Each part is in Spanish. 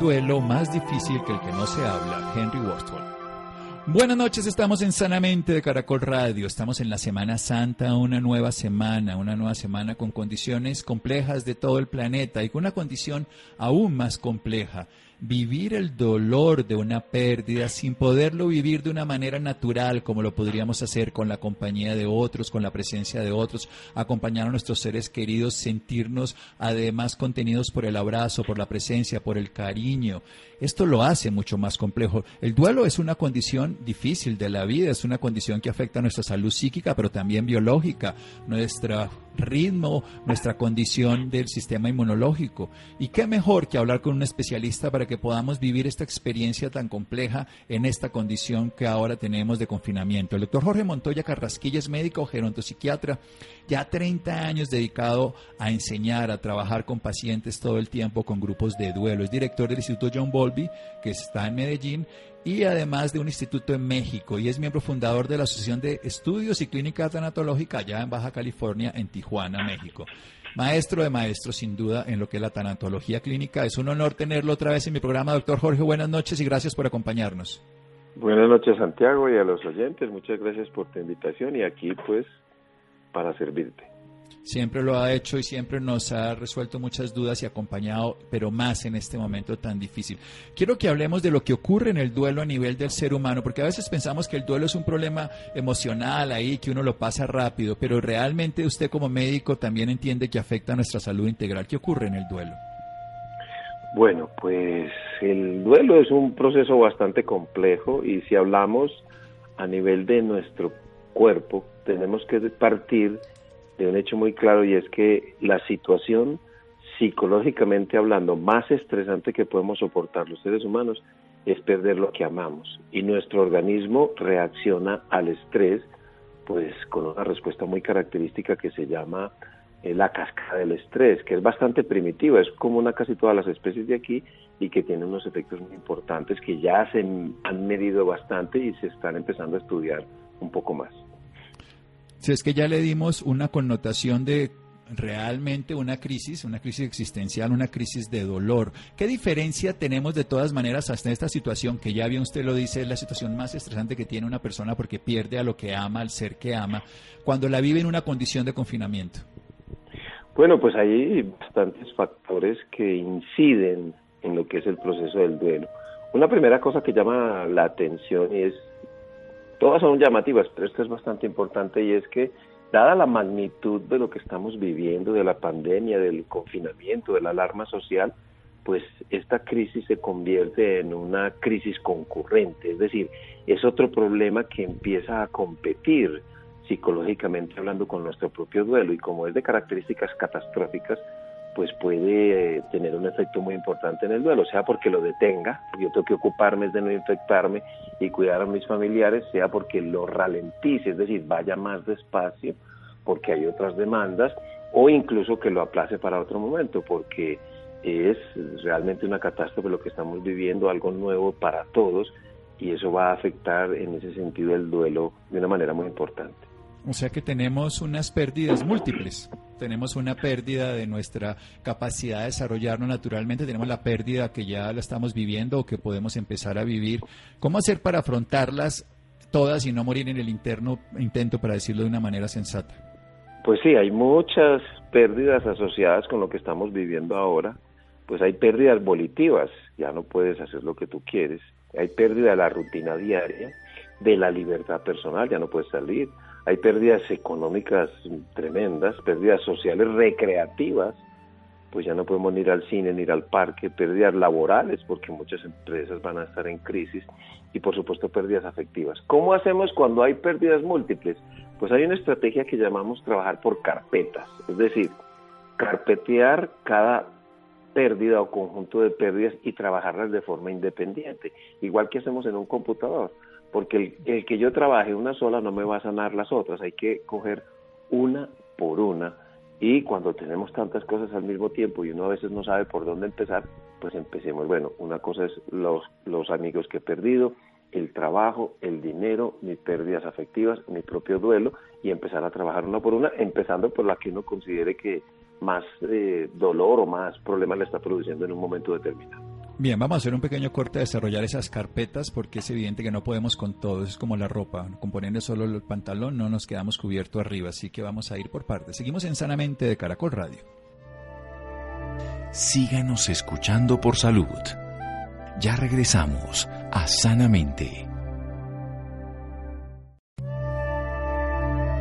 Duelo más difícil que el que no se habla, Henry Worthwell. Buenas noches, estamos en Sanamente de Caracol Radio, estamos en la Semana Santa, una nueva semana, una nueva semana con condiciones complejas de todo el planeta y con una condición aún más compleja, vivir el dolor de una pérdida sin poderlo vivir de una manera natural como lo podríamos hacer con la compañía de otros, con la presencia de otros, acompañar a nuestros seres queridos, sentirnos además contenidos por el abrazo, por la presencia, por el cariño. Esto lo hace mucho más complejo. El duelo es una condición difícil de la vida, es una condición que afecta a nuestra salud psíquica, pero también biológica, nuestro ritmo, nuestra condición del sistema inmunológico. Y qué mejor que hablar con un especialista para que podamos vivir esta experiencia tan compleja en esta condición que ahora tenemos de confinamiento. El doctor Jorge Montoya Carrasquilla es médico gerontopsiquiatra, ya 30 años dedicado a enseñar, a trabajar con pacientes todo el tiempo con grupos de duelo. Es director del Instituto John Bowlby, que está en Medellín, y además de un instituto en México y es miembro fundador de la Asociación de Estudios y Clínica Tanatológica allá en Baja California, en Tijuana, México. Maestro de maestros, sin duda, en lo que es la tanatología clínica. Es un honor tenerlo otra vez en mi programa, doctor Jorge. Buenas noches y gracias por acompañarnos. Buenas noches, Santiago, y a los oyentes. Muchas gracias por tu invitación y aquí, pues, para servirte siempre lo ha hecho y siempre nos ha resuelto muchas dudas y acompañado, pero más en este momento tan difícil. Quiero que hablemos de lo que ocurre en el duelo a nivel del ser humano, porque a veces pensamos que el duelo es un problema emocional ahí, que uno lo pasa rápido, pero realmente usted como médico también entiende que afecta a nuestra salud integral. ¿Qué ocurre en el duelo? Bueno, pues el duelo es un proceso bastante complejo y si hablamos a nivel de nuestro cuerpo, tenemos que partir de un hecho muy claro y es que la situación psicológicamente hablando más estresante que podemos soportar los seres humanos es perder lo que amamos y nuestro organismo reacciona al estrés pues con una respuesta muy característica que se llama eh, la cascada del estrés, que es bastante primitiva, es como una casi todas las especies de aquí y que tiene unos efectos muy importantes que ya se han medido bastante y se están empezando a estudiar un poco más. Si es que ya le dimos una connotación de realmente una crisis, una crisis existencial, una crisis de dolor. ¿Qué diferencia tenemos de todas maneras hasta esta situación que ya bien usted lo dice, es la situación más estresante que tiene una persona porque pierde a lo que ama, al ser que ama, cuando la vive en una condición de confinamiento? Bueno, pues hay bastantes factores que inciden en lo que es el proceso del duelo. Una primera cosa que llama la atención es Todas son llamativas, pero esta es bastante importante y es que, dada la magnitud de lo que estamos viviendo, de la pandemia, del confinamiento, de la alarma social, pues esta crisis se convierte en una crisis concurrente, es decir, es otro problema que empieza a competir psicológicamente hablando con nuestro propio duelo y como es de características catastróficas, pues puede eh, tener un efecto muy importante en el duelo, sea porque lo detenga, yo tengo que ocuparme de no infectarme y cuidar a mis familiares, sea porque lo ralentice, es decir, vaya más despacio porque hay otras demandas, o incluso que lo aplace para otro momento, porque es realmente una catástrofe lo que estamos viviendo, algo nuevo para todos, y eso va a afectar en ese sentido el duelo de una manera muy importante. O sea que tenemos unas pérdidas múltiples. Tenemos una pérdida de nuestra capacidad de desarrollarnos naturalmente, tenemos la pérdida que ya la estamos viviendo o que podemos empezar a vivir. ¿Cómo hacer para afrontarlas todas y no morir en el interno intento, para decirlo de una manera sensata? Pues sí, hay muchas pérdidas asociadas con lo que estamos viviendo ahora. Pues hay pérdidas volitivas, ya no puedes hacer lo que tú quieres. Hay pérdida de la rutina diaria, de la libertad personal, ya no puedes salir hay pérdidas económicas tremendas, pérdidas sociales recreativas, pues ya no podemos ir al cine ni ir al parque, pérdidas laborales porque muchas empresas van a estar en crisis y por supuesto pérdidas afectivas. ¿Cómo hacemos cuando hay pérdidas múltiples? Pues hay una estrategia que llamamos trabajar por carpetas, es decir, carpetear cada pérdida o conjunto de pérdidas y trabajarlas de forma independiente, igual que hacemos en un computador, porque el, que yo trabaje una sola no me va a sanar las otras, hay que coger una por una y cuando tenemos tantas cosas al mismo tiempo y uno a veces no sabe por dónde empezar, pues empecemos. Bueno, una cosa es los, los amigos que he perdido, el trabajo, el dinero, mis pérdidas afectivas, mi propio duelo y empezar a trabajar una por una, empezando por la que uno considere que más eh, dolor o más problemas le está produciendo en un momento determinado. Bien, vamos a hacer un pequeño corte a desarrollar esas carpetas porque es evidente que no podemos con todo, es como la ropa, componiendo solo el pantalón no nos quedamos cubiertos arriba, así que vamos a ir por partes. Seguimos en Sanamente de Caracol Radio. Síganos escuchando por salud. Ya regresamos a Sanamente.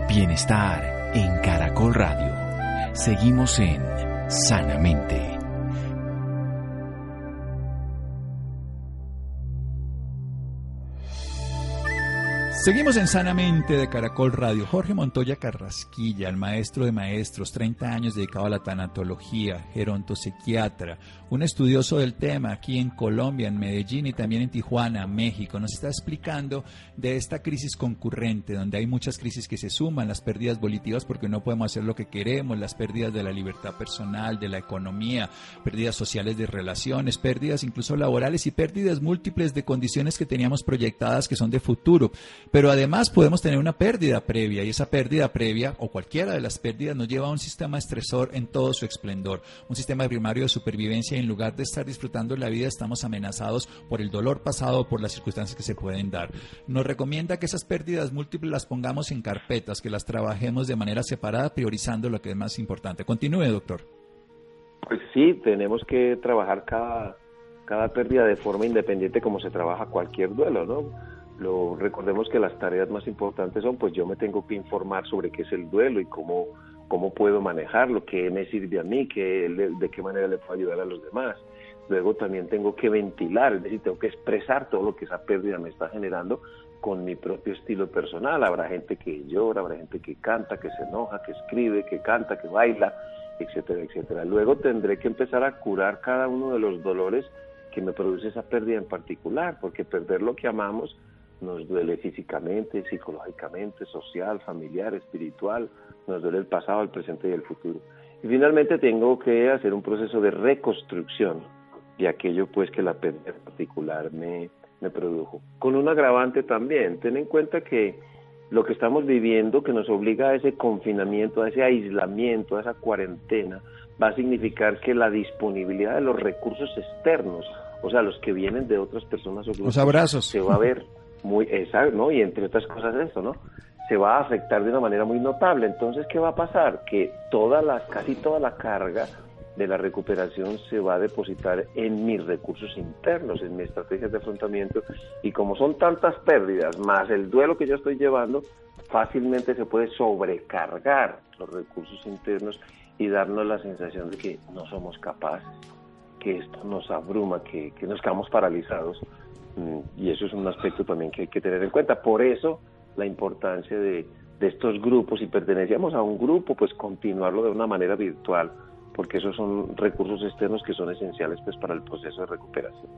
Bienestar en Caracol Radio. Seguimos en Sanamente. Seguimos en Sanamente de Caracol Radio. Jorge Montoya Carrasquilla, el maestro de maestros, 30 años dedicado a la tanatología, gerontopsiquiatra, un estudioso del tema aquí en Colombia, en Medellín y también en Tijuana, México. Nos está explicando de esta crisis concurrente, donde hay muchas crisis que se suman, las pérdidas volitivas porque no podemos hacer lo que queremos, las pérdidas de la libertad personal, de la economía, pérdidas sociales de relaciones, pérdidas incluso laborales y pérdidas múltiples de condiciones que teníamos proyectadas que son de futuro pero además podemos tener una pérdida previa y esa pérdida previa o cualquiera de las pérdidas nos lleva a un sistema estresor en todo su esplendor, un sistema primario de supervivencia y en lugar de estar disfrutando la vida estamos amenazados por el dolor pasado o por las circunstancias que se pueden dar. Nos recomienda que esas pérdidas múltiples las pongamos en carpetas, que las trabajemos de manera separada, priorizando lo que es más importante. Continúe, doctor. Pues sí, tenemos que trabajar cada, cada pérdida de forma independiente como se trabaja cualquier duelo, ¿no? Lo, recordemos que las tareas más importantes son, pues yo me tengo que informar sobre qué es el duelo y cómo, cómo puedo manejarlo, qué me sirve a mí, qué, de qué manera le puedo ayudar a los demás. Luego también tengo que ventilar, es decir, tengo que expresar todo lo que esa pérdida me está generando con mi propio estilo personal. Habrá gente que llora, habrá gente que canta, que se enoja, que escribe, que canta, que baila, etcétera, etcétera. Luego tendré que empezar a curar cada uno de los dolores que me produce esa pérdida en particular, porque perder lo que amamos nos duele físicamente, psicológicamente, social, familiar, espiritual, nos duele el pasado, el presente y el futuro. Y finalmente tengo que hacer un proceso de reconstrucción de aquello pues que la pérdida particular me, me produjo. Con un agravante también, ten en cuenta que lo que estamos viviendo, que nos obliga a ese confinamiento, a ese aislamiento, a esa cuarentena, va a significar que la disponibilidad de los recursos externos, o sea, los que vienen de otras personas o grupos, los abrazos. se va a ver muy exacto, ¿no? Y entre otras cosas eso, ¿no? Se va a afectar de una manera muy notable. Entonces, ¿qué va a pasar? Que toda la, casi toda la carga de la recuperación se va a depositar en mis recursos internos, en mis estrategias de afrontamiento. Y como son tantas pérdidas, más el duelo que yo estoy llevando, fácilmente se puede sobrecargar los recursos internos y darnos la sensación de que no somos capaces, que esto nos abruma, que, que nos quedamos paralizados y eso es un aspecto también que hay que tener en cuenta. Por eso la importancia de, de estos grupos, si pertenecíamos a un grupo, pues continuarlo de una manera virtual, porque esos son recursos externos que son esenciales pues para el proceso de recuperación.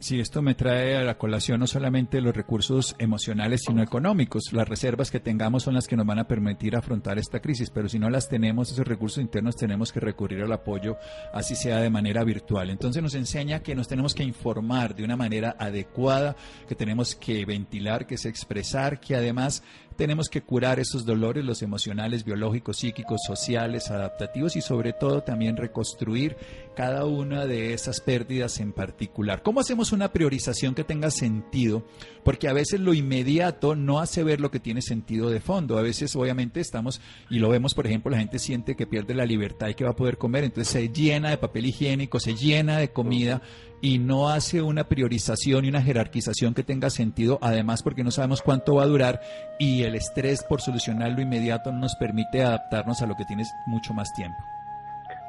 Sí, esto me trae a la colación no solamente los recursos emocionales, sino económicos. Las reservas que tengamos son las que nos van a permitir afrontar esta crisis, pero si no las tenemos, esos recursos internos, tenemos que recurrir al apoyo, así sea de manera virtual. Entonces nos enseña que nos tenemos que informar de una manera adecuada, que tenemos que ventilar, que es expresar, que además tenemos que curar esos dolores, los emocionales, biológicos, psíquicos, sociales, adaptativos y sobre todo también reconstruir cada una de esas pérdidas en particular. ¿Cómo hacemos una priorización que tenga sentido? Porque a veces lo inmediato no hace ver lo que tiene sentido de fondo. A veces obviamente estamos, y lo vemos por ejemplo, la gente siente que pierde la libertad y que va a poder comer, entonces se llena de papel higiénico, se llena de comida y no hace una priorización y una jerarquización que tenga sentido, además porque no sabemos cuánto va a durar y el estrés por solucionar lo inmediato no nos permite adaptarnos a lo que tienes mucho más tiempo.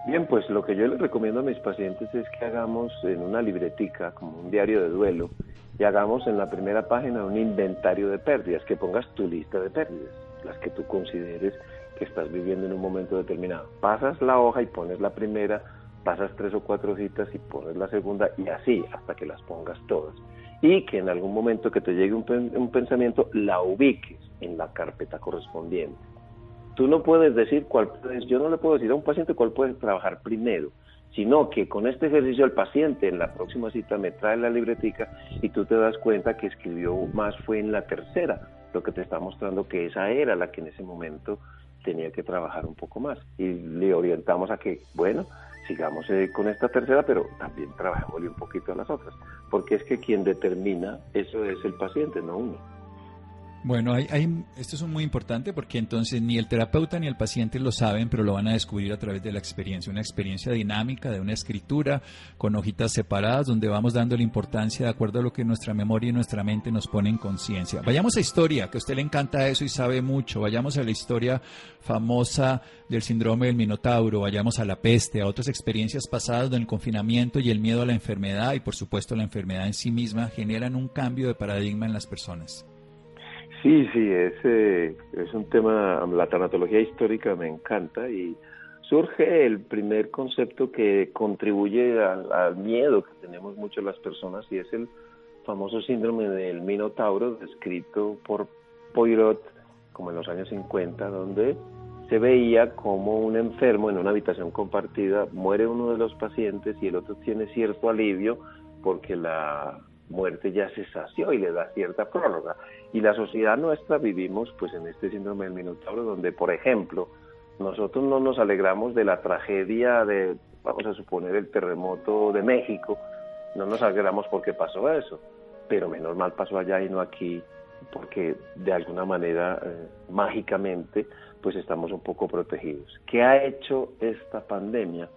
Bien, pues lo que yo les recomiendo a mis pacientes es que hagamos en una libretica, como un diario de duelo, y hagamos en la primera página un inventario de pérdidas, que pongas tu lista de pérdidas, las que tú consideres que estás viviendo en un momento determinado. Pasas la hoja y pones la primera pasas tres o cuatro citas y pones la segunda y así hasta que las pongas todas. Y que en algún momento que te llegue un, pensamiento, la ubiques en la carpeta correspondiente. Tú no puedes decir cuál puedes, yo no le puedo decir a un paciente cuál puedes trabajar primero, sino que con este ejercicio el paciente en la próxima cita me trae la libretica y tú te das cuenta que escribió más fue en la tercera, lo que te está mostrando que esa era la que en ese momento tenía que trabajar un poco más. Y le orientamos a que, bueno, sigamos eh, con esta tercera, pero también trabajémosle un poquito a las otras, porque es que quien determina eso es el paciente, no uno. Bueno, hay, hay, esto es muy importante porque entonces ni el terapeuta ni el paciente lo saben, pero lo van a descubrir a través de la experiencia, una experiencia dinámica de una escritura con hojitas separadas donde vamos dando la importancia de acuerdo a lo que nuestra memoria y nuestra mente nos pone en conciencia. Vayamos a historia, que a usted le encanta eso y sabe mucho. Vayamos a la historia famosa del síndrome del Minotauro, vayamos a la peste, a otras experiencias pasadas donde el confinamiento y el miedo a la enfermedad y por supuesto la enfermedad en sí misma generan un cambio de paradigma en las personas. Sí, sí, es, es un tema, la tanatología histórica me encanta y surge el primer concepto que contribuye al, miedo que tenemos mucho las personas y es el famoso síndrome del Minotauro descrito por Poirot como en los años 50, donde se veía como un enfermo en una habitación compartida muere uno de los pacientes y el otro tiene cierto alivio porque la muerte ya se sació y le da cierta prórroga. Y la sociedad nuestra vivimos pues en este síndrome del Minotauro donde, por ejemplo, nosotros no nos alegramos de la tragedia de, vamos a suponer, el terremoto de México, no nos alegramos porque pasó eso, pero menos mal pasó allá y no aquí, porque de alguna manera, eh, mágicamente, pues estamos un poco protegidos. ¿Qué ha hecho esta pandemia?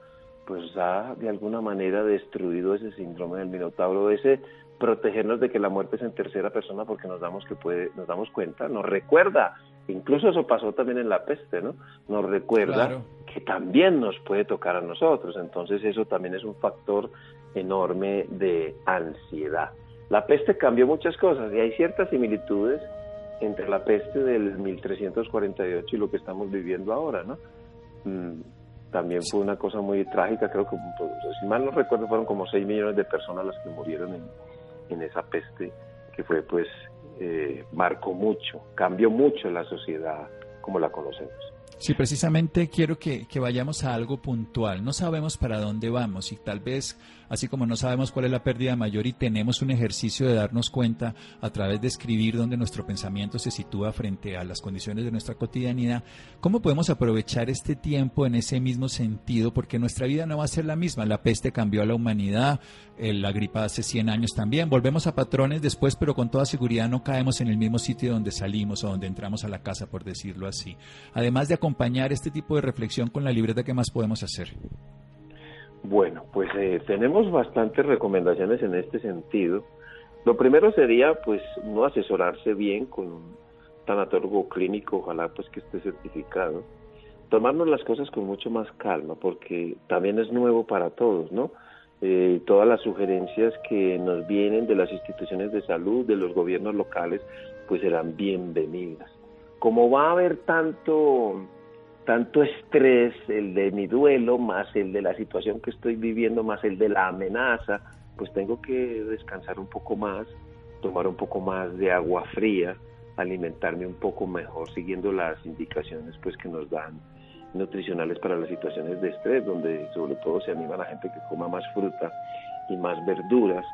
Pues ha de alguna manera destruido ese síndrome del Minotauro, ese protegernos de que la muerte es en tercera persona porque nos damos que puede, nos damos cuenta, nos recuerda, incluso eso pasó también en la peste, ¿no? Nos recuerda que también nos puede tocar a nosotros, entonces eso también es un factor enorme de ansiedad. La peste cambió muchas cosas y hay ciertas similitudes entre la peste del 1348 y lo que estamos viviendo ahora, ¿no? Mm, también fue una cosa muy trágica, creo que, pues, si mal no recuerdo, fueron como 6 millones de personas las que murieron en, en esa peste que fue pues eh, marcó mucho, cambió mucho la sociedad como la conocemos. Sí, precisamente quiero que, que, vayamos a algo puntual. No sabemos para dónde vamos y tal vez, así como no sabemos cuál es la pérdida mayor y tenemos un ejercicio de darnos cuenta a través de escribir donde nuestro pensamiento se sitúa frente a las condiciones de nuestra cotidianidad, ¿cómo podemos aprovechar este tiempo en ese mismo sentido? Porque nuestra vida no va a ser la misma. La peste cambió a la humanidad, eh, la gripa hace 100 años también. Volvemos a patrones después, pero con toda seguridad no caemos en el mismo sitio donde salimos o donde entramos a la casa, por decirlo así. Además de acompañar este tipo de reflexión con la libreta, ¿qué más podemos hacer? Bueno, pues eh, tenemos bastantes recomendaciones en este sentido. Lo primero sería, pues, no asesorarse bien con un tanatólogo clínico, ojalá pues que esté certificado. Tomarnos las cosas con mucho más calma, porque también es nuevo para todos, ¿no? Eh, todas las sugerencias que nos vienen de las instituciones de salud, de los gobiernos locales, pues serán bienvenidas. Como va a haber tanto, tanto estrés, el de mi duelo, más el de la situación que estoy viviendo, más el de la amenaza, pues tengo que descansar un poco más, tomar un poco más de agua fría, alimentarme un poco mejor, siguiendo las indicaciones pues que nos dan nutricionales para las situaciones de estrés, donde sobre todo se anima a la gente que coma más fruta y más verduras.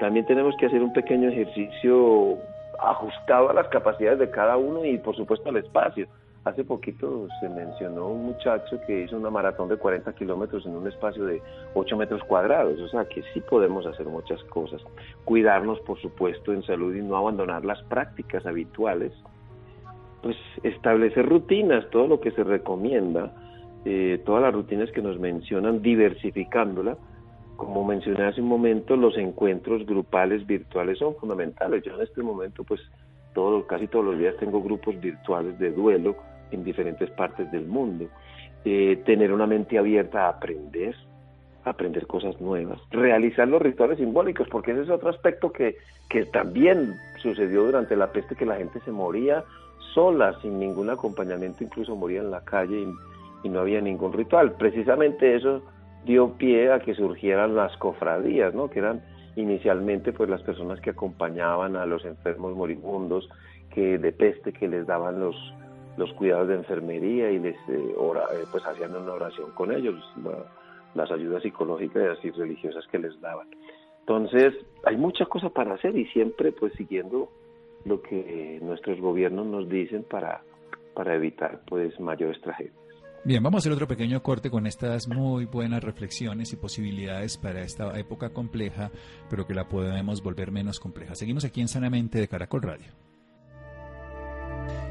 También tenemos que hacer un pequeño ejercicio ajustado a las capacidades de cada uno y por supuesto al espacio. Hace poquito se mencionó un muchacho que hizo una maratón de 40 kilómetros en un espacio de 8 metros cuadrados, o sea que sí podemos hacer muchas cosas. Cuidarnos, por supuesto, en salud y no abandonar las prácticas habituales pues establecer rutinas, todo lo que se recomienda, eh, todas las rutinas que nos mencionan, diversificándola. Como mencioné hace un momento, los encuentros grupales virtuales son fundamentales. Yo en este momento, pues, todo, casi todos los días tengo grupos virtuales de duelo en diferentes partes del mundo. Eh, tener una mente abierta a aprender, aprender cosas nuevas, realizar los rituales simbólicos, porque ese es otro aspecto que, que también sucedió durante la peste, que la gente se moría sola, sin ningún acompañamiento, incluso moría en la calle y, no había ningún ritual. Precisamente eso dio pie a que surgieran las cofradías, ¿no? Que eran inicialmente pues las personas que acompañaban a los enfermos moribundos que de peste que les daban los los cuidados de enfermería y les eh, eh, pues hacían una oración con ellos las ayudas psicológicas y religiosas que les daban entonces hay muchas cosas para hacer y siempre pues siguiendo lo que nuestros gobiernos nos dicen para para evitar pues mayores tragedias Bien, vamos a hacer otro pequeño corte con estas muy buenas reflexiones y posibilidades para esta época compleja, pero que la podemos volver menos compleja. Seguimos aquí en Sanamente de Caracol Radio.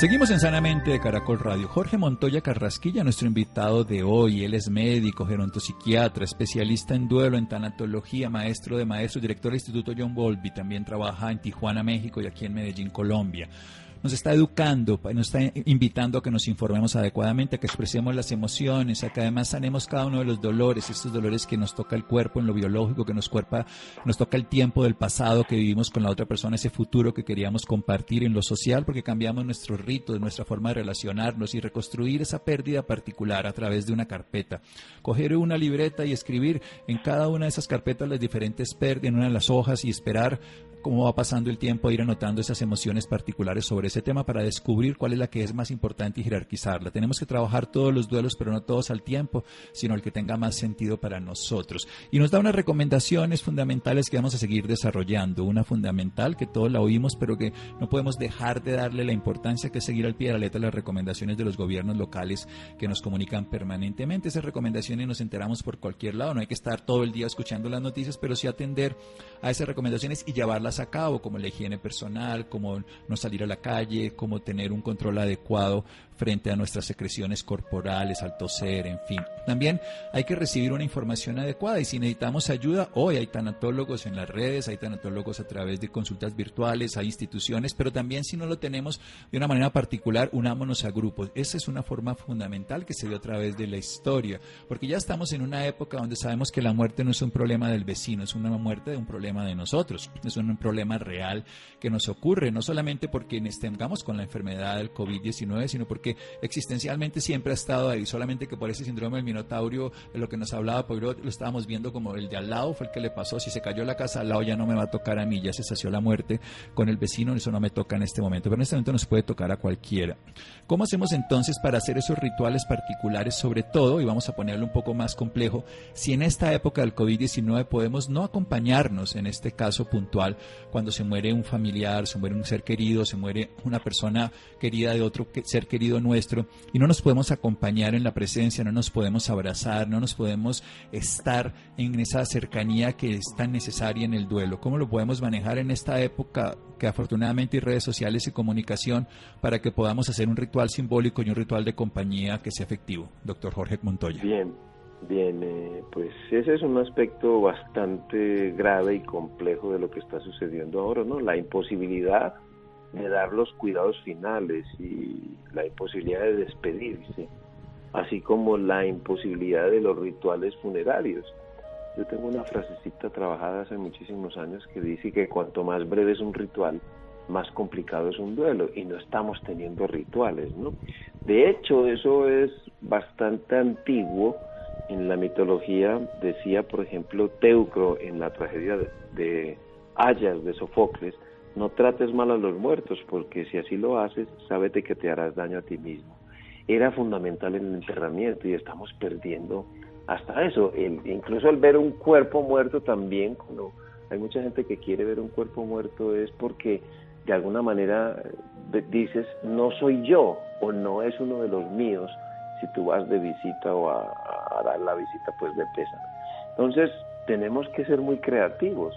Seguimos en Sanamente de Caracol Radio. Jorge Montoya Carrasquilla, nuestro invitado de hoy. Él es médico, gerontopsiquiatra, especialista en duelo, en tanatología, maestro de maestros, director del Instituto John Bolby. También trabaja en Tijuana, México y aquí en Medellín, Colombia nos está educando, nos está invitando a que nos informemos adecuadamente, a que expresemos las emociones, a que además sanemos cada uno de los dolores, estos dolores que nos toca el cuerpo en lo biológico, que nos, cuerpa, nos toca el tiempo del pasado que vivimos con la otra persona, ese futuro que queríamos compartir en lo social, porque cambiamos nuestros ritos, nuestra forma de relacionarnos y reconstruir esa pérdida particular a través de una carpeta. Coger una libreta y escribir en cada una de esas carpetas las diferentes pérdidas, en una de las hojas y esperar cómo va pasando el tiempo, ir anotando esas emociones particulares sobre ese tema para descubrir cuál es la que es más importante y jerarquizarla. Tenemos que trabajar todos los duelos, pero no todos al tiempo, sino el que tenga más sentido para nosotros. Y nos da unas recomendaciones fundamentales que vamos a seguir desarrollando. Una fundamental que todos la oímos, pero que no podemos dejar de darle la importancia que es seguir al pie de la letra las recomendaciones de los gobiernos locales que nos comunican permanentemente. Esas recomendaciones nos enteramos por cualquier lado. No hay que estar todo el día escuchando las noticias, pero sí atender a esas recomendaciones y llevarlas a cabo, como la higiene personal, como no salir a la calle, como tener un control adecuado frente a nuestras secreciones corporales, al toser, en fin. También hay que recibir una información adecuada y si necesitamos ayuda, hoy hay tanatólogos en las redes, hay tanatólogos a través de consultas virtuales, hay instituciones, pero también si no lo tenemos de una manera particular, unámonos a grupos. Esa es una forma fundamental que se dio a través de la historia, porque ya estamos en una época donde sabemos que la muerte no es un problema del vecino, es una muerte de un problema de nosotros, es un problema real que nos ocurre, no solamente porque tengamos con la enfermedad del COVID-19, sino porque existencialmente siempre ha estado ahí, solamente que por ese síndrome del Minotaurio, lo que nos hablaba Poirot, lo estábamos viendo como el de al lado fue el que le pasó, si se cayó la casa al lado ya no me va a tocar a mí, ya se sació la muerte con el vecino, eso no me toca en este momento, pero en este momento nos puede tocar a cualquiera. ¿Cómo hacemos entonces para hacer esos rituales particulares, sobre todo, y vamos a ponerlo un poco más complejo, si en esta época del COVID-19 podemos no acompañarnos, en este caso puntual, cuando se muere un familiar, se muere un ser querido, se muere una persona querida de otro ser querido nuestro y no nos podemos acompañar en la presencia, no nos podemos abrazar, no nos podemos estar en esa cercanía que es tan necesaria en el duelo. ¿Cómo lo podemos manejar en esta época que afortunadamente hay redes sociales y comunicación para que podamos hacer un ritual simbólico y un ritual de compañía que sea efectivo? Doctor Jorge Montoya. Bien, Bien, eh, pues ese es un aspecto bastante grave y complejo de lo que está sucediendo ahora, ¿no? La imposibilidad de dar los cuidados finales y la imposibilidad de despedirse, así como la imposibilidad de los rituales funerarios. Yo tengo una frasecita trabajada hace muchísimos años que dice que cuanto más breve es un ritual, más complicado es un duelo y no estamos teniendo rituales, ¿no? De hecho, eso es bastante antiguo. En la mitología decía, por ejemplo, Teucro en la tragedia de, de Ayas de Sofocles, no trates mal a los muertos, porque si así lo haces, sábete que te harás daño a ti mismo. Era fundamental en el enterramiento y estamos perdiendo hasta eso. incluso el ver un cuerpo muerto también, cuando hay mucha gente que quiere ver un cuerpo muerto es porque de alguna manera eh, dices, no soy yo o no es uno de los míos si tú vas de visita o a, dar la visita pues de pésame. Entonces tenemos que ser muy creativos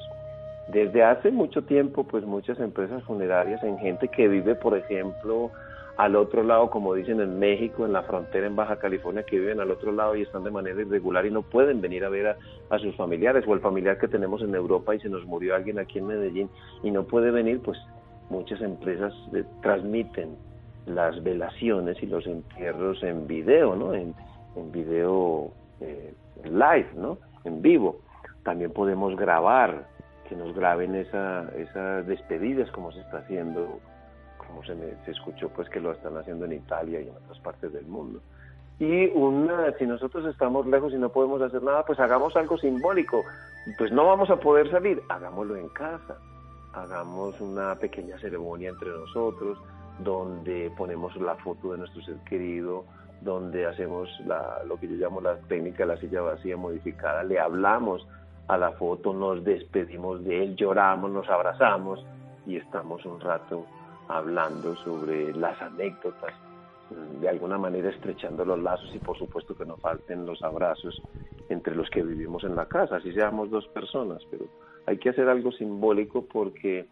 desde hace mucho tiempo, pues muchas empresas funerarias en gente que vive, por ejemplo, al otro lado, como dicen en México, en la frontera en Baja California, que viven al otro lado y están de manera irregular y no pueden venir a ver a, sus familiares, o el familiar que tenemos en Europa y se nos murió alguien aquí en Medellín y no puede venir, pues muchas empresas eh, transmiten las velaciones y los entierros en video, ¿no? En, en video eh, live, ¿no? En vivo. También podemos grabar, que nos graben esa, esas despedidas como se está haciendo, como se, me, se escuchó pues que lo están haciendo en Italia y en otras partes del mundo. Y una, si nosotros estamos lejos y no podemos hacer nada, pues hagamos algo simbólico. Pues no vamos a poder salir, hagámoslo en casa. Hagamos una pequeña ceremonia entre nosotros, donde ponemos la foto de nuestro ser querido, donde hacemos la, lo que yo llamo la técnica de la silla vacía modificada, le hablamos a la foto, nos despedimos de él, lloramos, nos abrazamos y estamos un rato hablando sobre las anécdotas, de alguna manera estrechando los lazos y por supuesto que no falten los abrazos entre los que vivimos en la casa, así seamos dos personas, pero hay que hacer algo simbólico porque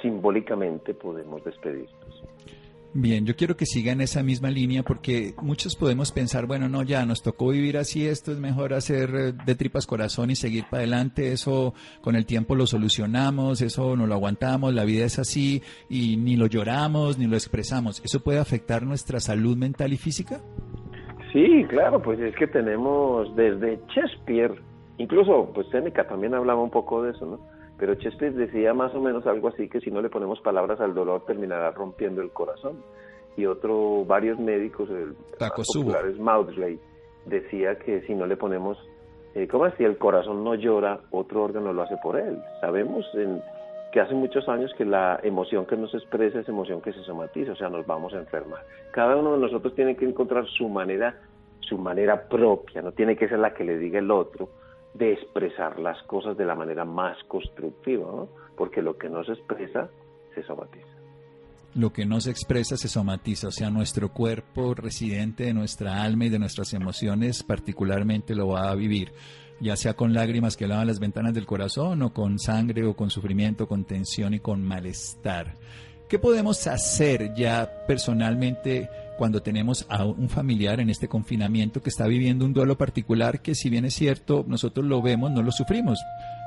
simbólicamente podemos despedirnos. Bien, yo quiero que siga en esa misma línea porque muchos podemos pensar, bueno, no, ya nos tocó vivir así, esto es mejor hacer eh, de tripas corazón y seguir para adelante, eso con el tiempo lo solucionamos, eso no lo aguantamos, la vida es así y ni lo lloramos ni lo expresamos. ¿Eso puede afectar nuestra salud mental y física? Sí, claro, pues es que tenemos desde Shakespeare, incluso pues Seneca también hablaba un poco de eso, ¿no? Pero Shakespeare decía más o menos algo así que si no le ponemos palabras al dolor terminará rompiendo el corazón. Y otro, varios médicos, el más Maudsley, decía que si no le ponemos, eh, como si el corazón no llora, otro órgano lo hace por él. Sabemos en, que hace muchos años que la emoción que nos expresa es emoción que se somatiza, o sea, nos vamos a enfermar. Cada uno de nosotros tiene que encontrar su manera, su manera propia, no tiene que ser la que le diga el otro, de expresar las cosas de la manera más constructiva, porque lo que no se expresa se somatiza. Lo que no se expresa se somatiza, o sea, nuestro cuerpo residente de nuestra alma y de nuestras emociones particularmente lo va a vivir, ya sea con lágrimas que lavan las ventanas del corazón o con sangre o con sufrimiento, con tensión y con malestar. ¿Qué podemos hacer ya personalmente cuando tenemos a un familiar en este confinamiento que está viviendo un duelo particular que si bien es cierto, nosotros lo vemos, no lo sufrimos?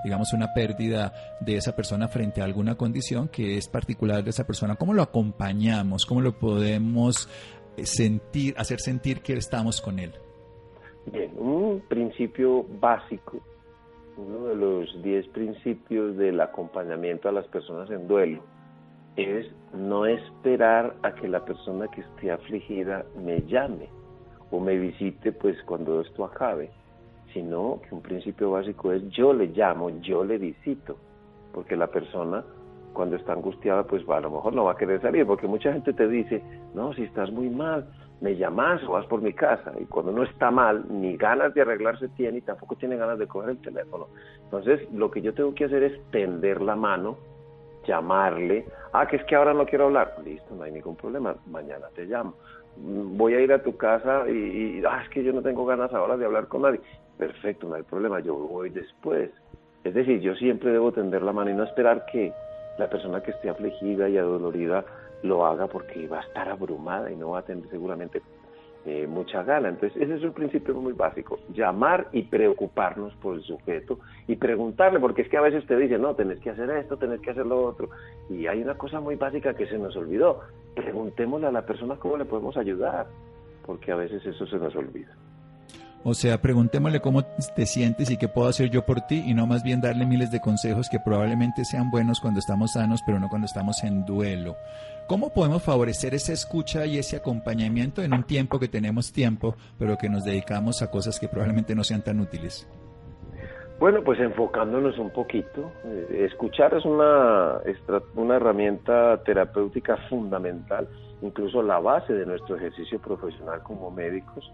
digamos, una pérdida de esa persona frente a alguna condición que es particular de esa persona. ¿Cómo lo acompañamos? ¿Cómo lo podemos eh, sentir, hacer sentir que estamos con él? Bien, un principio básico, uno de los diez principios del acompañamiento a las personas en duelo, es no esperar a que la persona que esté afligida me llame o me visite pues cuando esto acabe, sino que un principio básico es yo le llamo, yo le visito, porque la persona cuando está angustiada pues a lo mejor no va a querer salir, porque mucha gente te dice, no, si estás muy mal, me llamas o vas por mi casa, y cuando uno está mal, ni ganas de arreglarse tiene y tampoco tiene ganas de coger el teléfono. Entonces, lo que yo tengo que hacer es tender la mano llamarle, ah, que es que ahora no quiero hablar, listo, no hay ningún problema, mañana te llamo. Mm, voy a ir a tu casa y, ah, es que yo no tengo ganas ahora de hablar con nadie. Perfecto, no hay problema, yo voy después. Es decir, yo siempre debo tender la mano y no esperar que la persona que esté afligida y adolorida lo haga porque va a estar abrumada y no va a tener seguramente eh, mucha gana. Entonces, ese es un principio muy básico, llamar y preocuparnos por el sujeto y preguntarle, porque es que a veces te dicen, no, tenés que hacer esto, tenés que hacer lo otro, y hay una cosa muy básica que se nos olvidó, preguntémosle a la persona cómo le podemos ayudar, porque a veces eso se nos olvida. O sea, preguntémosle cómo te sientes y qué puedo hacer yo por ti y no más bien darle miles de consejos que probablemente sean buenos cuando estamos sanos, pero no cuando estamos en duelo. ¿Cómo podemos favorecer esa escucha y ese acompañamiento en un tiempo que tenemos tiempo, pero que nos dedicamos a cosas que probablemente no sean tan útiles? Bueno, pues enfocándonos un poquito, eh, escuchar es una, una herramienta terapéutica fundamental, incluso la base de nuestro ejercicio profesional como médicos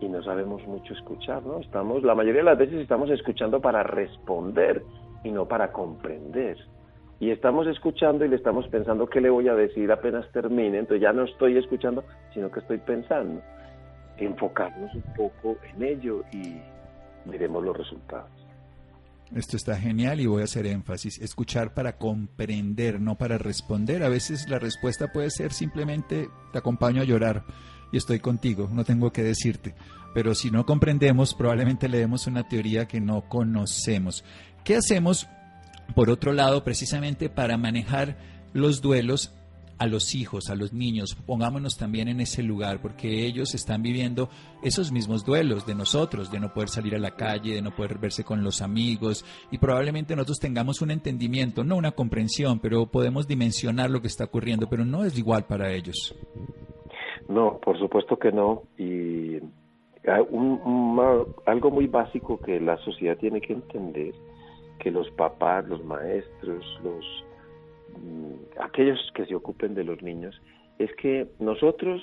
y no sabemos mucho escuchar, ¿no? Estamos, la mayoría de las veces estamos escuchando para responder y no para comprender. Y estamos escuchando y le estamos pensando qué le voy a decir apenas termine, entonces ya no estoy escuchando, sino que estoy pensando. Enfocarnos un poco en ello y veremos los resultados. Esto está genial y voy a hacer énfasis. Escuchar para comprender, no para responder. A veces la respuesta puede ser simplemente te acompaño a llorar y estoy contigo, no tengo que decirte. Pero si no comprendemos, probablemente leemos una teoría que no conocemos. ¿Qué hacemos, por otro lado, precisamente para manejar los duelos a los hijos, a los niños, pongámonos también en ese lugar, porque ellos están viviendo esos mismos duelos de nosotros, de no poder salir a la calle, de no poder verse con los amigos, y probablemente nosotros tengamos un entendimiento, no una comprensión, pero podemos dimensionar lo que está ocurriendo, pero no es igual para ellos. No, por supuesto que no, y algo muy básico que la sociedad tiene que entender, que los papás, los maestros, los Mm, aquellos que se ocupen de los niños, es que nosotros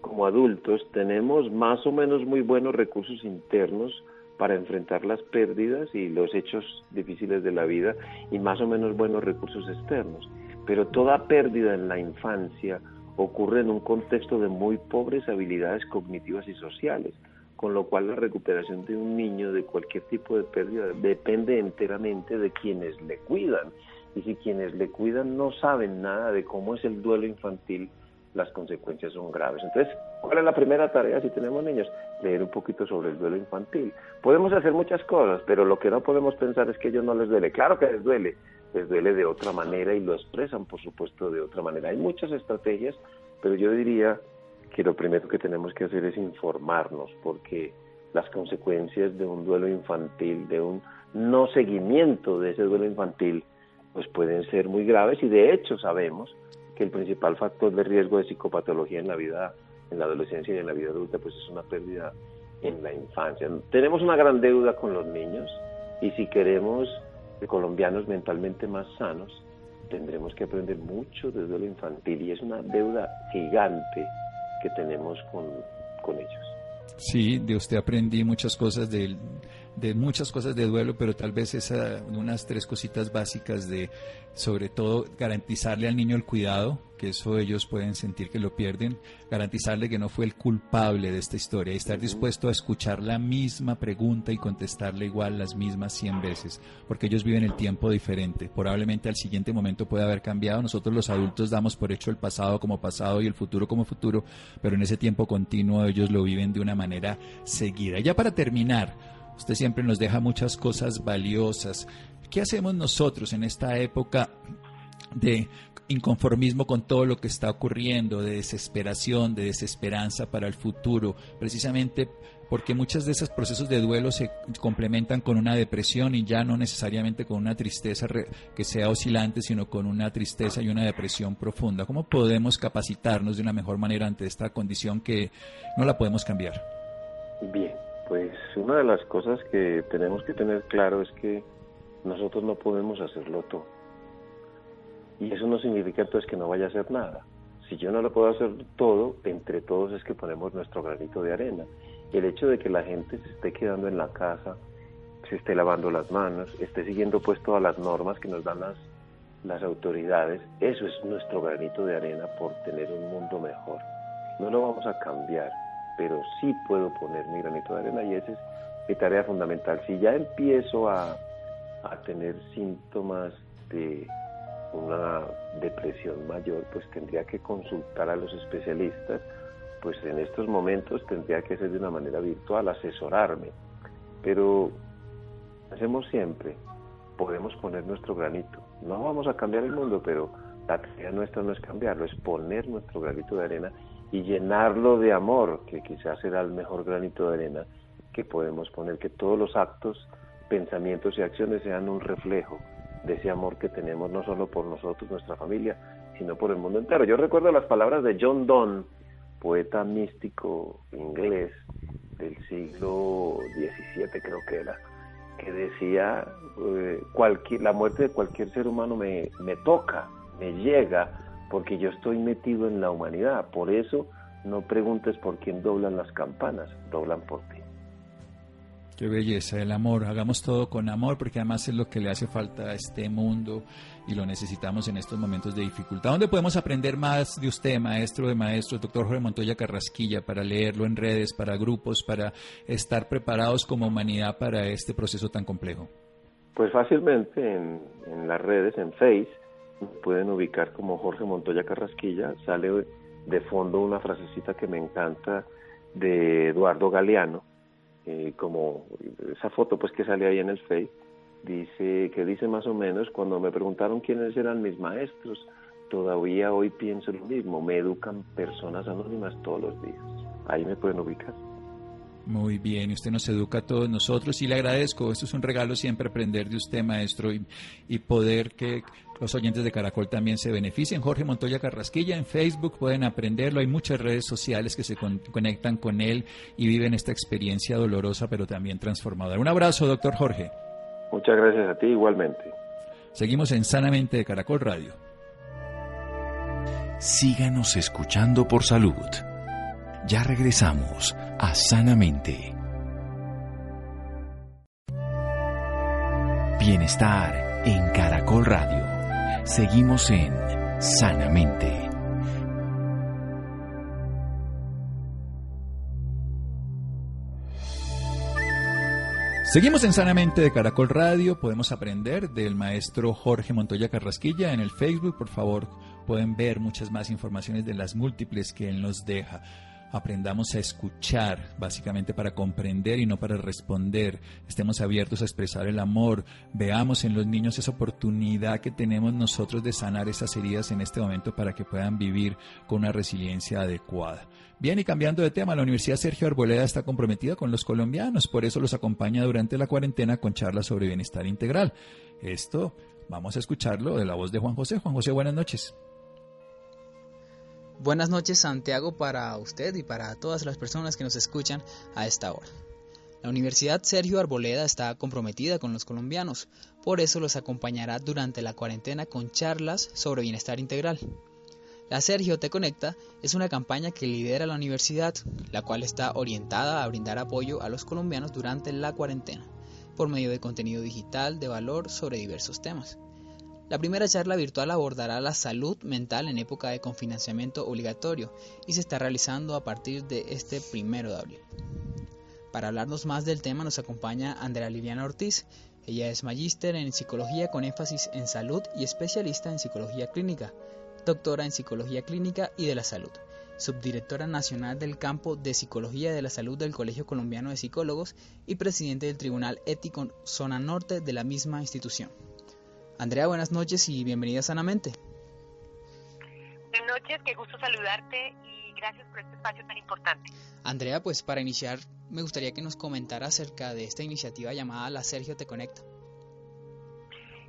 como adultos tenemos más o menos muy buenos recursos internos para enfrentar las pérdidas y los hechos difíciles de la vida y más o menos buenos recursos externos. Pero toda pérdida en la infancia ocurre en un contexto de muy pobres habilidades cognitivas y sociales, con lo cual la recuperación de un niño de cualquier tipo de pérdida depende enteramente de quienes le cuidan y si quienes le cuidan no saben nada de cómo es el duelo infantil, las consecuencias son graves. Entonces, ¿cuál es la primera tarea si tenemos niños? Leer un poquito sobre el duelo infantil. Podemos hacer muchas cosas, pero lo que no podemos pensar es que a ellos no les duele. Claro que les duele, les duele de otra manera y lo expresan, por supuesto, de otra manera. Hay muchas estrategias, pero yo diría que lo primero que tenemos que hacer es informarnos, porque las consecuencias de un duelo infantil, de un no seguimiento de ese duelo infantil, pues pueden ser muy graves y de hecho sabemos que el principal factor de riesgo de psicopatología en la vida, en la adolescencia y en la vida adulta, pues es una pérdida en la infancia. Tenemos una gran deuda con los niños y si queremos de colombianos mentalmente más sanos, tendremos que aprender mucho desde lo infantil y es una deuda gigante que tenemos con, con ellos. Sí, de usted aprendí muchas cosas del de muchas cosas de duelo, pero tal vez esa, unas tres cositas básicas de, sobre todo, garantizarle al niño el cuidado, que eso ellos pueden sentir que lo pierden, garantizarle que no fue el culpable de esta historia y estar dispuesto a escuchar la misma pregunta y contestarle igual las mismas 100 veces, porque ellos viven el tiempo diferente. Probablemente al siguiente momento puede haber cambiado. Nosotros los adultos damos por hecho el pasado como pasado y el futuro como futuro, pero en ese tiempo continuo ellos lo viven de una manera seguida. ya para terminar, Usted siempre nos deja muchas cosas valiosas. ¿Qué hacemos nosotros en esta época de inconformismo con todo lo que está ocurriendo, de desesperación, de desesperanza para el futuro, precisamente porque muchos de esos procesos de duelo se complementan con una depresión y ya no necesariamente con una tristeza que sea oscilante, sino con una tristeza y una depresión profunda. ¿Cómo podemos capacitarnos de una mejor manera ante esta condición que no la podemos cambiar? Bien, pues una de las cosas que tenemos que tener claro es que nosotros no podemos hacerlo todo. Y eso no significa entonces que no vaya a hacer nada. Si yo no lo puedo hacer todo, entre todos es que ponemos nuestro granito de arena. El hecho de que la gente se esté quedando en la casa, se esté lavando las manos, esté siguiendo pues todas las normas que nos dan las, las autoridades, eso es nuestro granito de arena por tener un mundo mejor. No lo vamos a cambiar pero sí puedo poner mi granito de arena y esa es mi tarea fundamental. Si ya empiezo a, a tener síntomas de una depresión mayor, pues tendría que consultar a los especialistas, pues en estos momentos tendría que ser de una manera virtual, asesorarme. Pero hacemos siempre, podemos poner nuestro granito. No vamos a cambiar el mundo, pero la tarea nuestra no es cambiarlo, es poner nuestro granito de arena y llenarlo de amor, que quizás será el mejor granito de arena que podemos poner, que todos los actos, pensamientos y acciones sean un reflejo de ese amor que tenemos no solo por nosotros, nuestra familia, sino por el mundo entero. Yo recuerdo las palabras de John Donne, poeta místico inglés del siglo XVII creo que era, que decía, eh, la muerte de cualquier ser humano me, me toca, me llega, porque yo estoy metido en la humanidad. Por eso no preguntes por quién doblan las campanas, doblan por ti. Qué belleza, el amor. Hagamos todo con amor porque además es lo que le hace falta a este mundo y lo necesitamos en estos momentos de dificultad. ¿Dónde podemos aprender más de usted, maestro de maestros, doctor Jorge Montoya Carrasquilla, para leerlo en redes, para grupos, para estar preparados como humanidad para este proceso tan complejo? Pues fácilmente en, en las redes, en Facebook pueden ubicar como Jorge Montoya Carrasquilla, sale de fondo una frasecita que me encanta de Eduardo Galeano, eh, como esa foto pues que sale ahí en el Face, dice, que dice más o menos, cuando me preguntaron quiénes eran mis maestros, todavía hoy pienso lo mismo, me educan personas anónimas todos los días. Ahí me pueden ubicar. Muy bien, y usted nos educa a todos nosotros y le agradezco. Esto es un regalo siempre aprender de usted, maestro, y, y, poder que los oyentes de Caracol también se beneficien. Jorge Montoya Carrasquilla en Facebook pueden aprenderlo. Hay muchas redes sociales que se con, conectan con él y viven esta experiencia dolorosa, pero también transformadora. Un abrazo, doctor Jorge. Muchas gracias a ti igualmente. Seguimos en Sanamente de Caracol Radio. Síganos escuchando por salud. Ya regresamos a Sanamente. Bienestar en Caracol Radio. Seguimos en Sanamente. Seguimos en Sanamente de Caracol Radio. Podemos aprender del maestro Jorge Montoya Carrasquilla en el Facebook. Por favor, pueden ver muchas más informaciones de las múltiples que él nos deja aprendamos a escuchar, básicamente para comprender y no para responder. Estemos abiertos a expresar el amor. Veamos en los niños esa oportunidad que tenemos nosotros de sanar esas heridas en este momento para que puedan vivir con una resiliencia adecuada. Bien, y cambiando de tema, la Universidad Sergio Arboleda está comprometida con los colombianos, por eso los acompaña durante la cuarentena con charlas sobre bienestar integral. Esto vamos a escucharlo de la voz de Juan José. Juan José, buenas noches. Buenas noches Santiago para usted y para todas las personas que nos escuchan a esta hora. La Universidad Sergio Arboleda está comprometida con los colombianos, por eso los acompañará durante la cuarentena con charlas sobre bienestar integral. La Sergio Te Conecta es una campaña que lidera la universidad, la cual está orientada a brindar apoyo a los colombianos durante la cuarentena, por medio de contenido digital de valor sobre diversos temas. La primera charla virtual abordará la salud mental en época de confinanciamiento obligatorio y se está realizando a partir de este primero de abril. Para hablarnos más del tema nos acompaña Andrea Liliana Ortiz. Ella es magíster en psicología con énfasis en salud y especialista en psicología clínica, doctora en psicología clínica y de la salud, subdirectora nacional del campo de psicología de la salud del Colegio Colombiano de Psicólogos y presidente del Tribunal Ético Zona Norte de la misma institución. Andrea, buenas noches y bienvenida Sanamente. Buenas noches, qué gusto saludarte y gracias por este espacio tan importante. Andrea, pues para iniciar me gustaría que nos comentara acerca de esta iniciativa llamada La Sergio Te Conecta.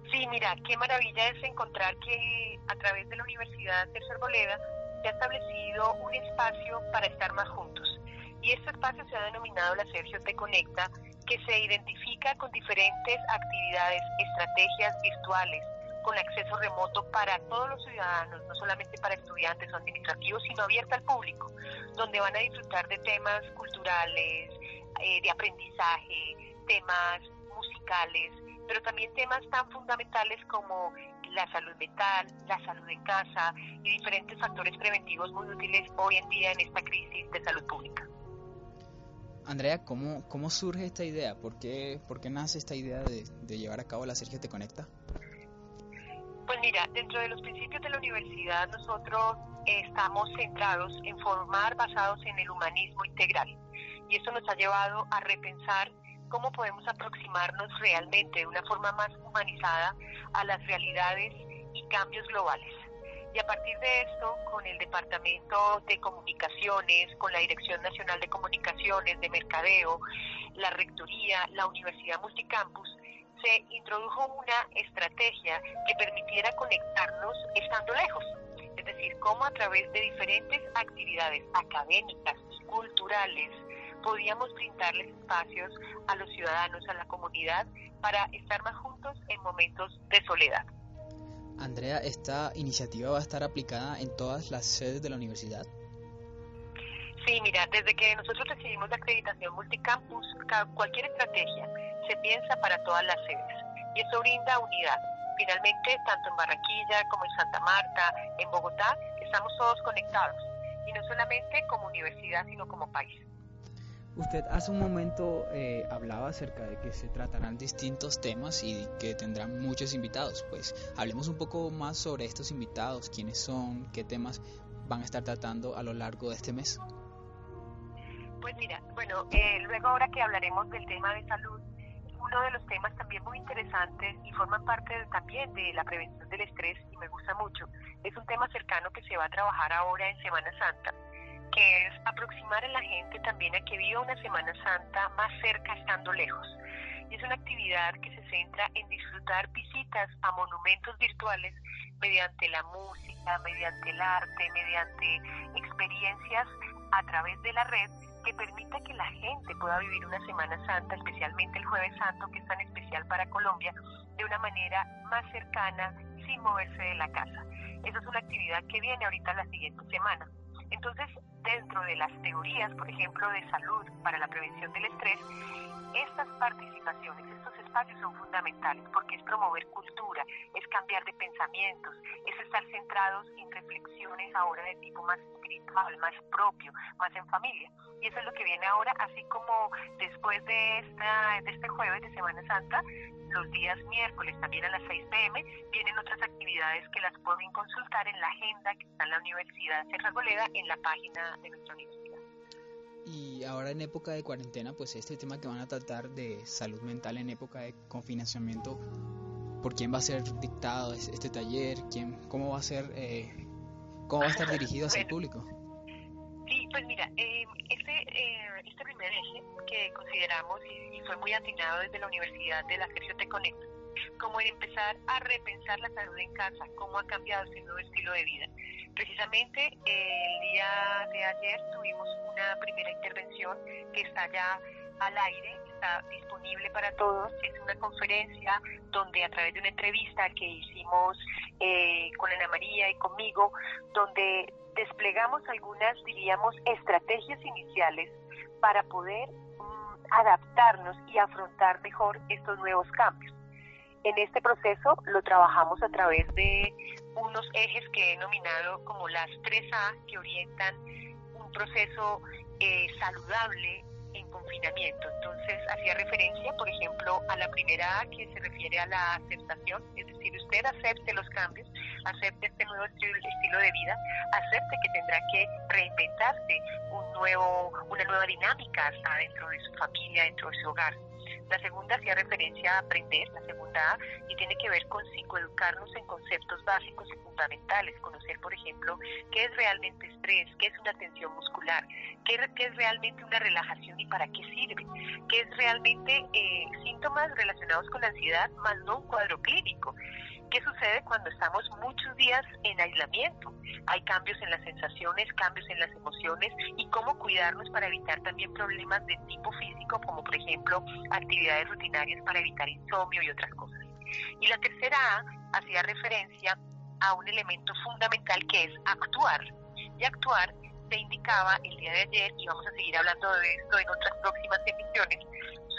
Sí, mira, qué maravilla es encontrar que a través de la Universidad Sergio Arboleda se ha establecido un espacio para estar más juntos. Y este espacio se ha denominado La Sergio Te Conecta que se identifica con diferentes actividades, estrategias virtuales, con acceso remoto para todos los ciudadanos, no solamente para estudiantes o administrativos, sino abierta al público, donde van a disfrutar de temas culturales, eh, de aprendizaje, temas musicales, pero también temas tan fundamentales como la salud mental, la salud en casa y diferentes factores preventivos muy útiles hoy en día en esta crisis de salud pública. Andrea, ¿cómo, ¿cómo surge esta idea? ¿Por qué, por qué nace esta idea de, de llevar a cabo la Sergio Te Conecta? Pues mira, dentro de los principios de la universidad nosotros estamos centrados en formar basados en el humanismo integral y esto nos ha llevado a repensar cómo podemos aproximarnos realmente de una forma más humanizada a las realidades y cambios globales. Y a partir de esto, con el Departamento de Comunicaciones, con la Dirección Nacional de Comunicaciones, de Mercadeo, la Rectoría, la Universidad Multicampus, se introdujo una estrategia que permitiera conectarnos estando lejos. Es decir, cómo a través de diferentes actividades académicas y culturales podíamos brindarles espacios a los ciudadanos, a la comunidad, para estar más juntos en momentos de soledad. Andrea, ¿esta iniciativa va a estar aplicada en todas las sedes de la universidad? Sí, mira, desde que nosotros recibimos la acreditación multicampus, cualquier estrategia se piensa para todas las sedes y eso brinda unidad. Finalmente, tanto en Barranquilla como en Santa Marta, en Bogotá, estamos todos conectados y no solamente como universidad, sino como país. Usted hace un momento eh, hablaba acerca de que se tratarán distintos temas y que tendrán muchos invitados. Pues hablemos un poco más sobre estos invitados, quiénes son, qué temas van a estar tratando a lo largo de este mes. Pues mira, bueno, eh, luego ahora que hablaremos del tema de salud, uno de los temas también muy interesantes y forman parte también de la prevención del estrés y me gusta mucho. Es un tema cercano que se va a trabajar ahora en Semana Santa, que es aproximar a la gente también a que viva una Semana Santa más cerca estando lejos. Y es una actividad que se centra en disfrutar visitas a monumentos virtuales mediante la música, mediante el arte, mediante experiencias a través de la red que permita que la gente pueda vivir una Semana Santa, especialmente el Jueves Santo, que es tan especial para Colombia, de una manera más cercana, sin moverse de la casa. Esa es una actividad que viene ahorita la siguiente semana. Entonces, dentro de las teorías, por ejemplo, de salud para la prevención del estrés, estas participaciones, estos espacios son fundamentales porque es promover cultura, es cambiar de pensamientos, es estar centrados en reflexiones ahora de tipo más espiritual, más propio, más en familia. Y eso es lo que viene ahora, así como después de, esta, de este jueves de Semana Santa, los días miércoles también a las 6 pm vienen otras actividades que las pueden consultar en la agenda que está en la Universidad Serra Goleda en la página de nuestra universidad. Y ahora en época de cuarentena, pues este tema que van a tratar de salud mental en época de confinamiento, ¿por quién va a ser dictado este taller? ¿Quién, ¿Cómo va a ser, eh, cómo va a estar dirigido hacia el público? Sí, pues mira, eh, este, eh, primer eje que consideramos y, fue muy atinado desde la Universidad de la Sergio Te Conecta, como en empezar a repensar la salud en casa, cómo ha cambiado ese nuevo estilo de vida. Precisamente el día de ayer tuvimos una primera intervención que está ya al aire, está disponible para todos. Es una conferencia donde a través de una entrevista que hicimos eh, con Ana María y conmigo, donde desplegamos algunas, diríamos, estrategias iniciales para poder mm, adaptarnos y afrontar mejor estos nuevos cambios. En este proceso lo trabajamos a través de unos ejes que he denominado como las 3A que orientan un proceso eh, saludable en confinamiento. Entonces hacía referencia, por ejemplo, a la primera A que se refiere a la aceptación, es decir, usted acepte los cambios, acepte este nuevo estilo de vida, acepte que tendrá que reinventarse un nuevo, una nueva dinámica hasta dentro de su familia, dentro de su hogar. La segunda hacía referencia a aprender, la segunda y tiene que ver con psicoeducarnos en conceptos básicos y fundamentales, conocer, por ejemplo, qué es realmente estrés, qué es una tensión muscular, qué, es realmente una relajación y para qué sirve, qué es realmente eh, síntomas relacionados con la ansiedad, más no un cuadro clínico. ¿Qué sucede cuando estamos muchos días en aislamiento? Hay cambios en las sensaciones, cambios en las emociones y cómo cuidarnos para evitar también problemas de tipo físico, como por ejemplo actividades rutinarias para evitar insomnio y otras cosas. Y la tercera A hacía referencia a un elemento fundamental que es actuar. Y actuar se indicaba el día de ayer, y vamos a seguir hablando de esto en otras próximas emisiones,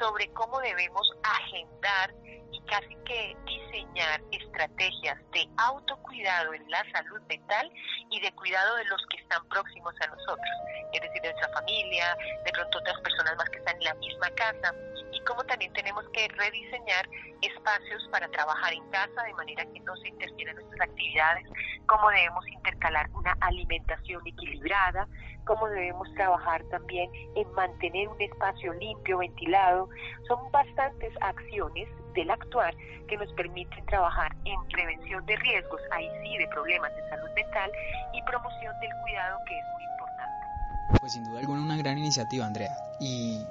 sobre cómo debemos agendar y casi que diseñar estrategias de autocuidado en la salud mental y de cuidado de los que están próximos a nosotros, es decir, de nuestra familia, de pronto otras personas más que están en la misma casa, y cómo también tenemos que rediseñar espacios para trabajar en casa de manera que no se interfieran nuestras actividades, cómo debemos intercalar una alimentación equilibrada, cómo debemos trabajar también en mantener un espacio limpio, ventilado. Son bastantes acciones del actuar que nos permiten trabajar en prevención de riesgos, ahí sí, de problemas de salud mental y promoción del cuidado, que es muy importante. Pues sin duda alguna una gran iniciativa, Andrea. ¿Y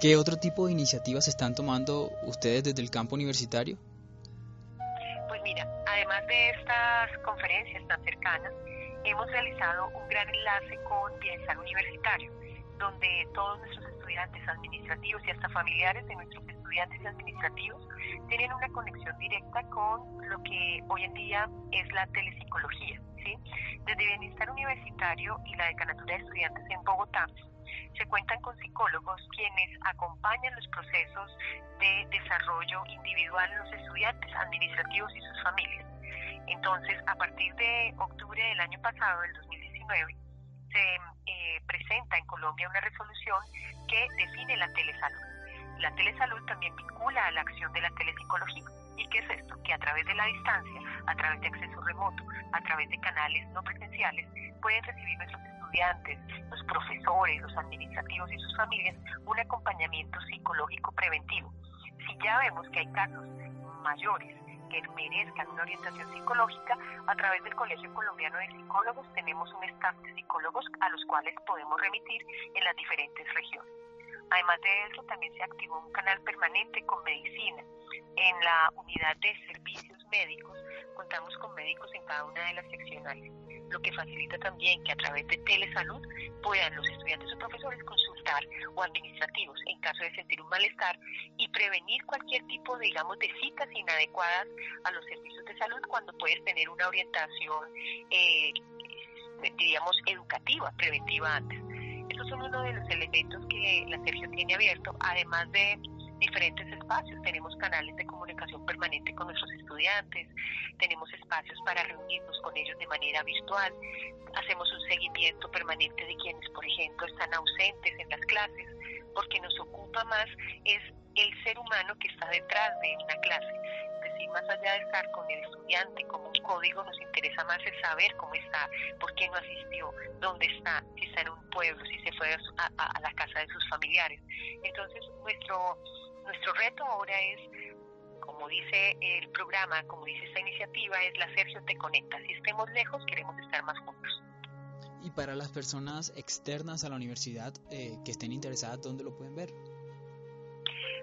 qué otro tipo de iniciativas están tomando ustedes desde el campo universitario? Pues mira, además de estas conferencias tan cercanas, hemos realizado un gran enlace con Bienestar Universitario, donde todos nuestros estudiantes administrativos y hasta familiares de nuestros estudiantes administrativos tienen una conexión directa con lo que hoy en día es la telepsicología. ¿sí? Desde Bienestar Universitario y la Decanatura de Estudiantes en Bogotá, se cuentan con psicólogos quienes acompañan los procesos de desarrollo individual de los estudiantes administrativos y sus familias. Entonces, a partir de octubre del año pasado, del 2019, se eh, presenta en Colombia una resolución que define la telesalud. La telesalud también vincula a la acción de la telepsicología. ¿Y qué es esto? Que a través de la distancia, a través de acceso remoto, a través de canales no presenciales, pueden recibir nuestros estudiantes, los profesores, los administrativos y sus familias un acompañamiento psicológico preventivo Si ya vemos que hay casos mayores que merezcan una orientación psicológica, a través del Colegio Colombiano de Psicólogos tenemos un staff de psicólogos a los cuales podemos remitir en las diferentes regiones. Además de eso, también se activó un canal permanente con medicina. En la unidad de servicios médicos contamos con médicos en cada una de las seccionales, lo que facilita también que a través de telesalud puedan los estudiantes o profesores consultar o administrativos en caso de sentir un malestar y prevenir cualquier tipo, digamos, de citas inadecuadas a los servicios de salud cuando puedes tener una orientación, eh, diríamos, educativa, preventiva antes. Estos son uno de los elementos que la Sergio tiene abierto, además de diferentes espacios. Tenemos canales de comunicación permanente con nuestros estudiantes, tenemos espacios para reunirnos con ellos de manera virtual, hacemos un seguimiento permanente de quienes, por ejemplo, están ausentes en las clases, porque nos ocupa más es el ser humano que está detrás de una clase. Es decir, más allá de estar con el estudiante como un código, nos interesa más el saber cómo está, por qué no asistió, dónde está, si está en un pueblo, si se fue a, a la casa de sus familiares. Entonces, nuestro nuestro reto ahora es, como dice el programa, como dice esta iniciativa, es la Sergio Te Conecta. Si estemos lejos, queremos estar más juntos. Y para las personas externas a la universidad eh, que estén interesadas, ¿dónde lo pueden ver?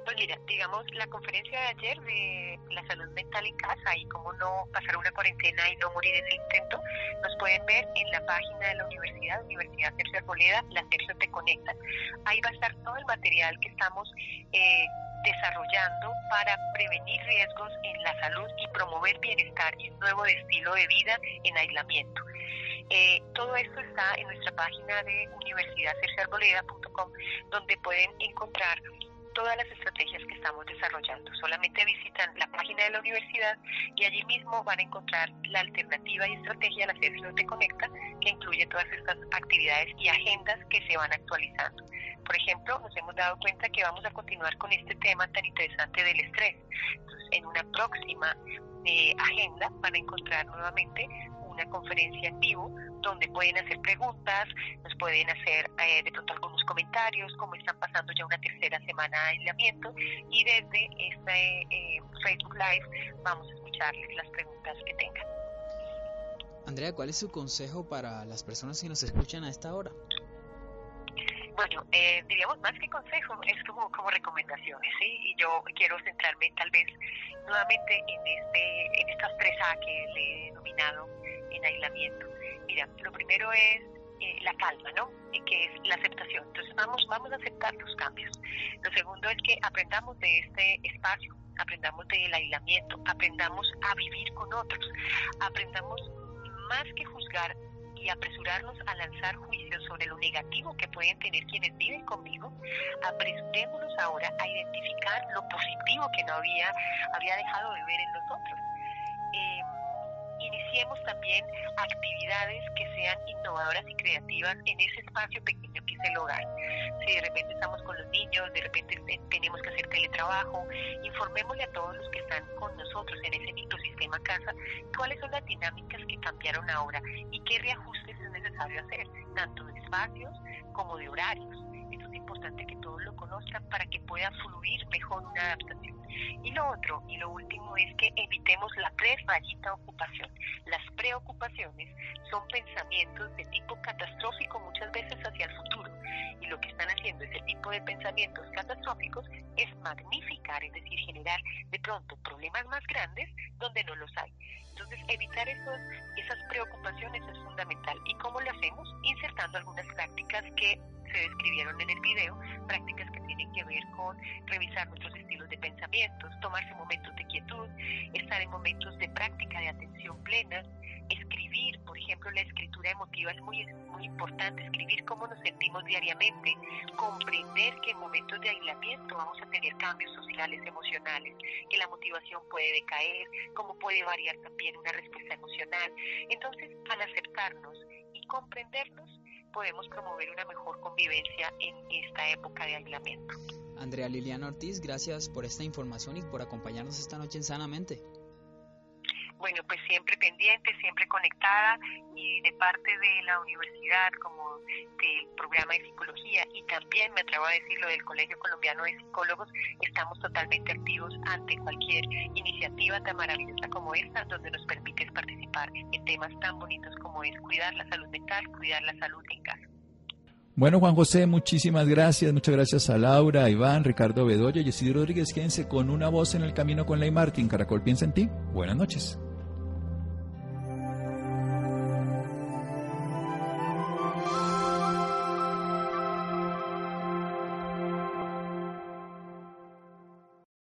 Pues mira, digamos, la conferencia de ayer de la salud mental en casa y cómo no pasar una cuarentena y no morir en el intento, nos pueden ver en la página de la universidad, Universidad Sergio Arboleda, la Sergio Te Conecta. Ahí va a estar todo el material que estamos eh, desarrollando para prevenir riesgos en la salud y promover bienestar y un nuevo estilo de vida en aislamiento. Eh, todo esto está en nuestra página de universidadsergiarboleda.com donde pueden encontrar todas las estrategias que estamos desarrollando. Solamente visitan la página de la universidad y allí mismo van a encontrar la alternativa y estrategia, la Sergio Te Conecta, que incluye todas estas actividades y agendas que se van actualizando. Por ejemplo, nos hemos dado cuenta que vamos a continuar con este tema tan interesante del estrés. Entonces, en una próxima eh, agenda van a encontrar nuevamente una conferencia en vivo donde pueden hacer preguntas, nos pueden hacer eh, de pronto algunos comentarios, como están pasando ya una tercera semana de aislamiento y desde este eh, Facebook Live vamos a escucharles las preguntas que tengan. Andrea, ¿cuál es su consejo para las personas que nos escuchan a esta hora? Bueno, eh, diríamos más que consejo, es como, como recomendaciones, ¿sí? Y yo quiero centrarme tal vez nuevamente en, este, en estas tres A que le he denominado en aislamiento. Mira, lo primero es eh, la calma, ¿no? que es la aceptación. Entonces vamos, vamos a aceptar los cambios. Lo segundo es que aprendamos de este espacio, aprendamos del aislamiento, aprendamos a vivir con otros, aprendamos más que juzgar y apresurarnos a lanzar juicios sobre lo negativo que pueden tener quienes viven conmigo, apresurémonos ahora a identificar lo positivo que no había, había dejado de ver en nosotros. Eh, iniciemos también actividades que sean innovadoras y creativas en ese espacio pequeño que es el hogar. Si de repente estamos con los niños, de repente tenemos que hacer teletrabajo, informémosle a todos los que están con nosotros en ese microsistema casa cuáles son las dinámicas que cambiaron ahora y qué reajustes es necesario hacer, tanto de espacios como de horarios. Importante que todos lo conozcan para que pueda fluir mejor una adaptación. Y lo otro, y lo último, es que evitemos la pre-rayita ocupación. Las preocupaciones son pensamientos de tipo catastrófico muchas veces hacia el futuro. Y lo que están haciendo ese tipo de pensamientos catastróficos es magnificar, es decir, generar de pronto problemas más grandes donde no los hay. Entonces, evitar esos, esas preocupaciones es fundamental. ¿Y cómo lo hacemos? Insertando algunas prácticas que se describieron en el video, prácticas que tienen que ver con revisar nuestros estilos de pensamientos, tomarse momentos de quietud, estar en momentos de práctica de atención plena, escribir, por ejemplo, la escritura emotiva es muy, muy importante, escribir cómo nos sentimos diariamente, comprender que en momentos de aislamiento vamos a tener cambios sociales, emocionales, que la motivación puede decaer, cómo puede variar también una respuesta emocional. Entonces, al aceptarnos y comprendernos, podemos promover una mejor convivencia en esta época de aislamiento. Andrea Liliana Ortiz, gracias por esta información y por acompañarnos esta noche en Sanamente. Bueno, pues siempre pendiente, siempre conectada y de parte de la universidad como del programa de psicología y también me atrevo a decirlo del Colegio Colombiano de Psicólogos, estamos totalmente activos ante cualquier iniciativa tan maravillosa como esta, donde nos permite participar en temas tan bonitos como es cuidar la salud mental, cuidar la salud en casa. Bueno, Juan José, muchísimas gracias. Muchas gracias a Laura, Iván, Ricardo Bedoya y Isidro Rodríguez. Quédense con una voz en el camino con Ley Martín. Caracol piensa en ti. Buenas noches.